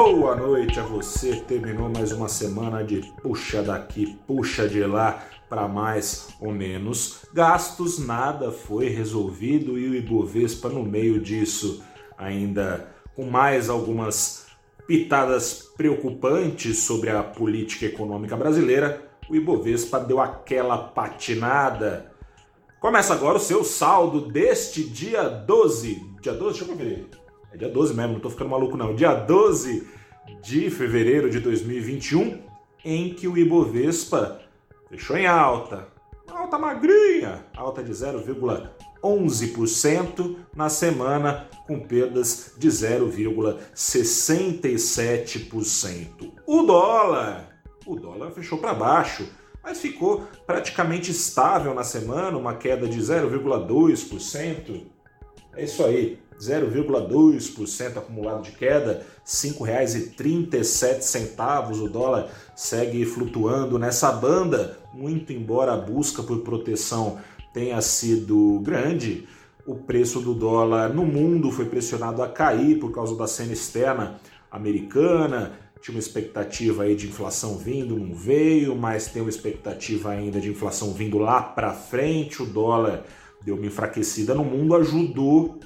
Boa noite a você. Terminou mais uma semana de puxa daqui, puxa de lá para mais ou menos gastos. Nada foi resolvido e o Ibovespa no meio disso ainda com mais algumas pitadas preocupantes sobre a política econômica brasileira. O Ibovespa deu aquela patinada. Começa agora o seu saldo deste dia 12. Dia 12, deixa eu conferir. É dia 12 mesmo, não tô ficando maluco não. Dia 12 de fevereiro de 2021, em que o Ibovespa fechou em alta. Alta magrinha, alta de 0,11% na semana, com perdas de 0,67%. O dólar, o dólar fechou para baixo, mas ficou praticamente estável na semana, uma queda de 0,2%. É isso aí. 0,2% acumulado de queda, R$ 5,37. O dólar segue flutuando nessa banda, muito embora a busca por proteção tenha sido grande. O preço do dólar no mundo foi pressionado a cair por causa da cena externa americana. Tinha uma expectativa aí de inflação vindo, não veio, mas tem uma expectativa ainda de inflação vindo lá para frente. O dólar deu uma enfraquecida no mundo, ajudou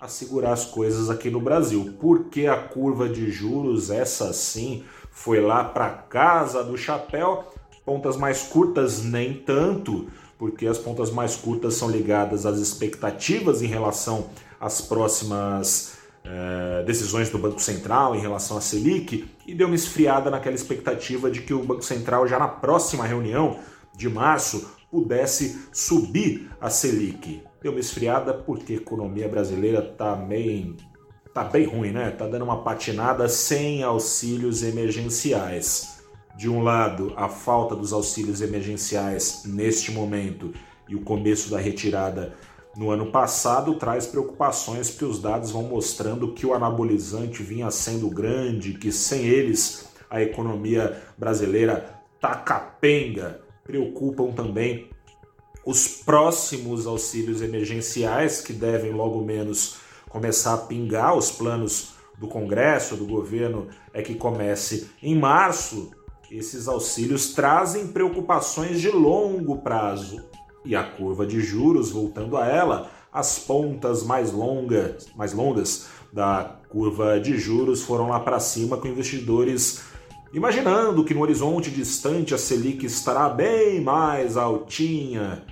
a segurar as coisas aqui no Brasil. Porque a curva de juros, essa sim, foi lá para casa do chapéu. Pontas mais curtas, nem tanto, porque as pontas mais curtas são ligadas às expectativas em relação às próximas eh, decisões do Banco Central em relação à Selic e deu uma esfriada naquela expectativa de que o Banco Central, já na próxima reunião de março, pudesse subir a Selic. Deu uma esfriada porque a economia brasileira está meio tá bem ruim, né? Tá dando uma patinada sem auxílios emergenciais. De um lado, a falta dos auxílios emergenciais neste momento e o começo da retirada no ano passado traz preocupações porque os dados vão mostrando que o anabolizante vinha sendo grande, que sem eles a economia brasileira tá capenga. Preocupam também os próximos auxílios emergenciais, que devem logo menos começar a pingar, os planos do Congresso, do governo, é que comece em março. Esses auxílios trazem preocupações de longo prazo. E a curva de juros, voltando a ela, as pontas mais longas, mais longas da curva de juros foram lá para cima com investidores imaginando que no horizonte distante a Selic estará bem mais altinha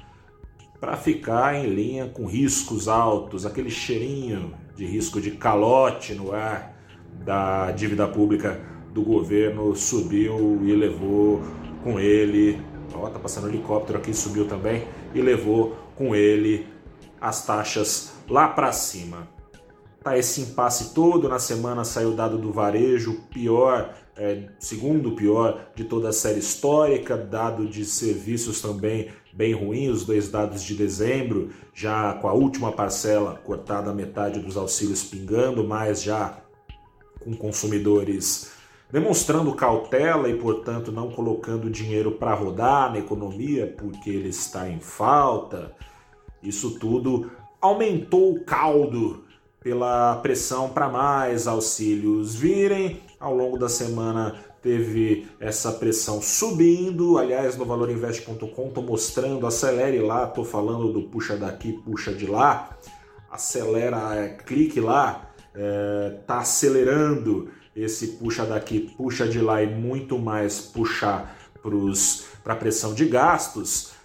para ficar em linha com riscos altos, aquele cheirinho de risco de calote no ar da dívida pública do governo subiu e levou com ele, ó, tá passando um helicóptero aqui, subiu também e levou com ele as taxas lá para cima. Tá esse impasse todo, na semana saiu o dado do varejo, pior é, segundo pior de toda a série histórica, dado de serviços também bem ruim, os dois dados de dezembro, já com a última parcela cortada a metade dos auxílios pingando, mas já com consumidores demonstrando cautela e, portanto, não colocando dinheiro para rodar na economia porque ele está em falta. Isso tudo aumentou o caldo pela pressão para mais auxílios virem. Ao longo da semana teve essa pressão subindo. Aliás, no valorinvest.com estou mostrando, acelere lá, estou falando do puxa daqui, puxa de lá. Acelera, é, clique lá, está é, acelerando esse puxa daqui, puxa de lá e muito mais puxar para a pressão de gastos.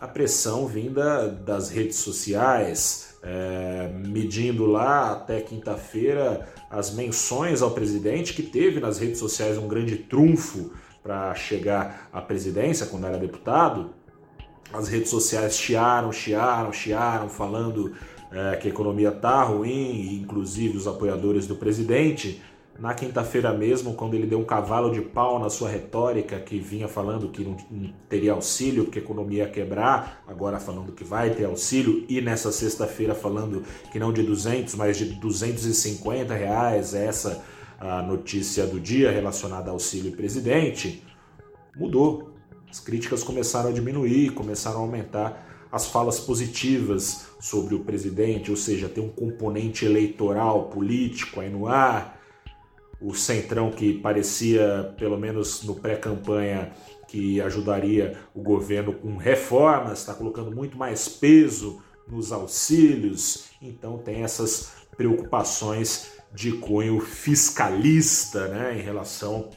A pressão vinda das redes sociais, é, medindo lá até quinta-feira as menções ao presidente, que teve nas redes sociais um grande trunfo para chegar à presidência quando era deputado. As redes sociais chiaram, chiaram, chiaram, falando é, que a economia está ruim, inclusive os apoiadores do presidente na quinta-feira mesmo, quando ele deu um cavalo de pau na sua retórica, que vinha falando que não, teria auxílio, porque a economia ia quebrar, agora falando que vai ter auxílio, e nessa sexta-feira falando que não de 200, mas de 250 reais, essa a notícia do dia relacionada ao auxílio presidente, mudou. As críticas começaram a diminuir, começaram a aumentar as falas positivas sobre o presidente, ou seja, tem um componente eleitoral, político aí no ar, o Centrão que parecia, pelo menos no pré-campanha, que ajudaria o governo com reformas, está colocando muito mais peso nos auxílios, então tem essas preocupações de cunho fiscalista né, em relação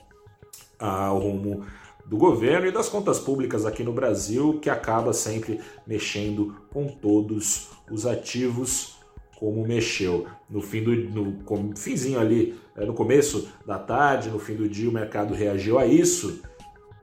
ao rumo do governo e das contas públicas aqui no Brasil, que acaba sempre mexendo com todos os ativos como mexeu. No fim do no finzinho ali, é, no começo da tarde, no fim do dia, o mercado reagiu a isso.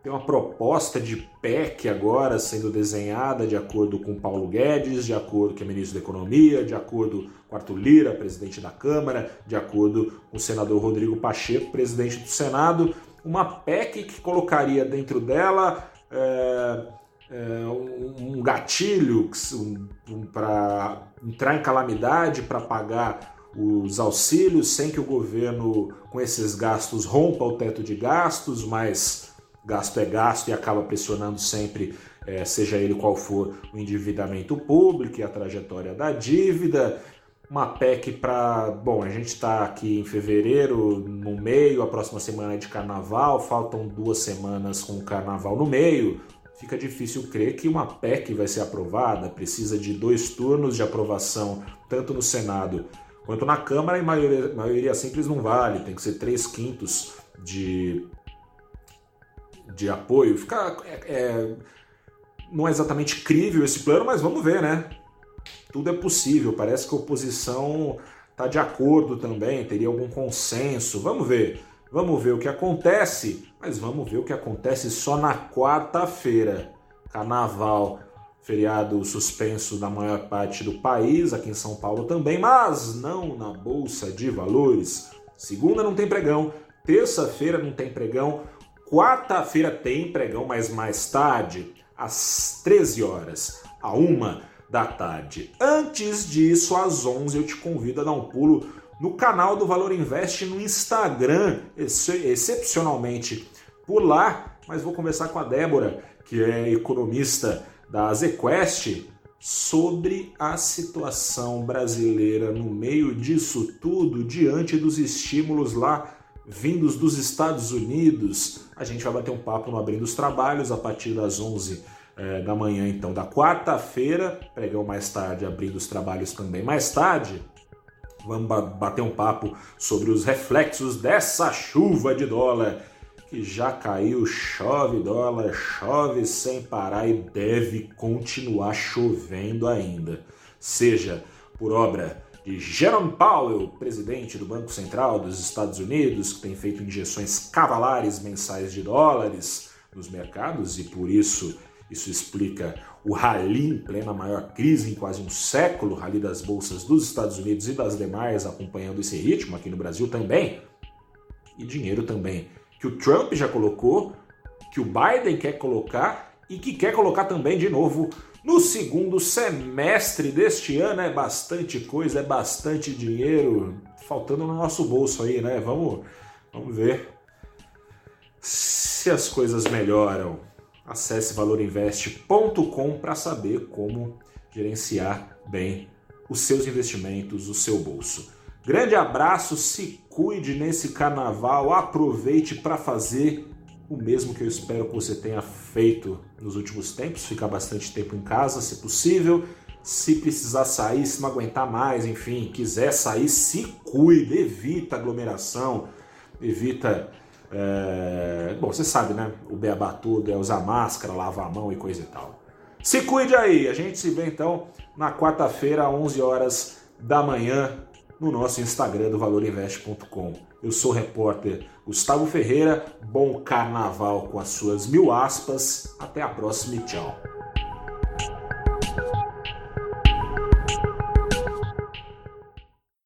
Tem uma proposta de PEC agora sendo desenhada de acordo com Paulo Guedes, de acordo com o ministro da Economia, de acordo com Arthur Lira, presidente da Câmara, de acordo com o senador Rodrigo Pacheco, presidente do Senado. Uma PEC que colocaria dentro dela. É é, um, um gatilho um, um, para entrar em calamidade, para pagar os auxílios, sem que o governo, com esses gastos, rompa o teto de gastos, mas gasto é gasto e acaba pressionando sempre, é, seja ele qual for, o endividamento público e a trajetória da dívida. Uma PEC para. Bom, a gente está aqui em fevereiro, no meio, a próxima semana é de carnaval, faltam duas semanas com o carnaval no meio fica difícil crer que uma PEC vai ser aprovada, precisa de dois turnos de aprovação, tanto no Senado quanto na Câmara, e maioria, maioria simples não vale, tem que ser três quintos de, de apoio. Fica, é, é, não é exatamente crível esse plano, mas vamos ver, né? Tudo é possível, parece que a oposição está de acordo também, teria algum consenso, vamos ver. Vamos ver o que acontece, mas vamos ver o que acontece só na quarta-feira. Carnaval, feriado suspenso na maior parte do país, aqui em São Paulo também, mas não na Bolsa de Valores. Segunda não tem pregão, terça-feira não tem pregão, quarta-feira tem pregão, mas mais tarde, às 13 horas, a uma da tarde. Antes disso, às 11, eu te convido a dar um pulo no canal do Valor Invest no Instagram, excepcionalmente por lá, mas vou conversar com a Débora, que é economista da ZQuest, sobre a situação brasileira no meio disso tudo, diante dos estímulos lá vindos dos Estados Unidos. A gente vai bater um papo no Abrindo os Trabalhos a partir das 11 é, da manhã, então, da quarta-feira. Pregão mais tarde, abrindo os trabalhos também mais tarde. Vamos bater um papo sobre os reflexos dessa chuva de dólar que já caiu, chove dólar, chove sem parar e deve continuar chovendo ainda. Seja por obra de Jerome Powell, presidente do Banco Central dos Estados Unidos, que tem feito injeções cavalares mensais de dólares nos mercados e por isso isso explica o rally em plena maior crise em quase um século, rally das bolsas dos Estados Unidos e das demais acompanhando esse ritmo aqui no Brasil também. E dinheiro também que o Trump já colocou, que o Biden quer colocar e que quer colocar também de novo no segundo semestre deste ano. É bastante coisa, é bastante dinheiro faltando no nosso bolso aí, né? Vamos, vamos ver se as coisas melhoram. Acesse valorinvest.com para saber como gerenciar bem os seus investimentos, o seu bolso. Grande abraço, se cuide nesse carnaval, aproveite para fazer o mesmo que eu espero que você tenha feito nos últimos tempos, ficar bastante tempo em casa, se possível. Se precisar sair, se não aguentar mais, enfim, quiser sair, se cuide, evita aglomeração, evita é... Bom, você sabe, né? O beabá todo é usar máscara, lavar a mão e coisa e tal. Se cuide aí. A gente se vê então na quarta-feira, às 11 horas da manhã, no nosso Instagram do valorinvest.com. Eu sou o repórter Gustavo Ferreira. Bom carnaval com as suas mil aspas. Até a próxima e tchau.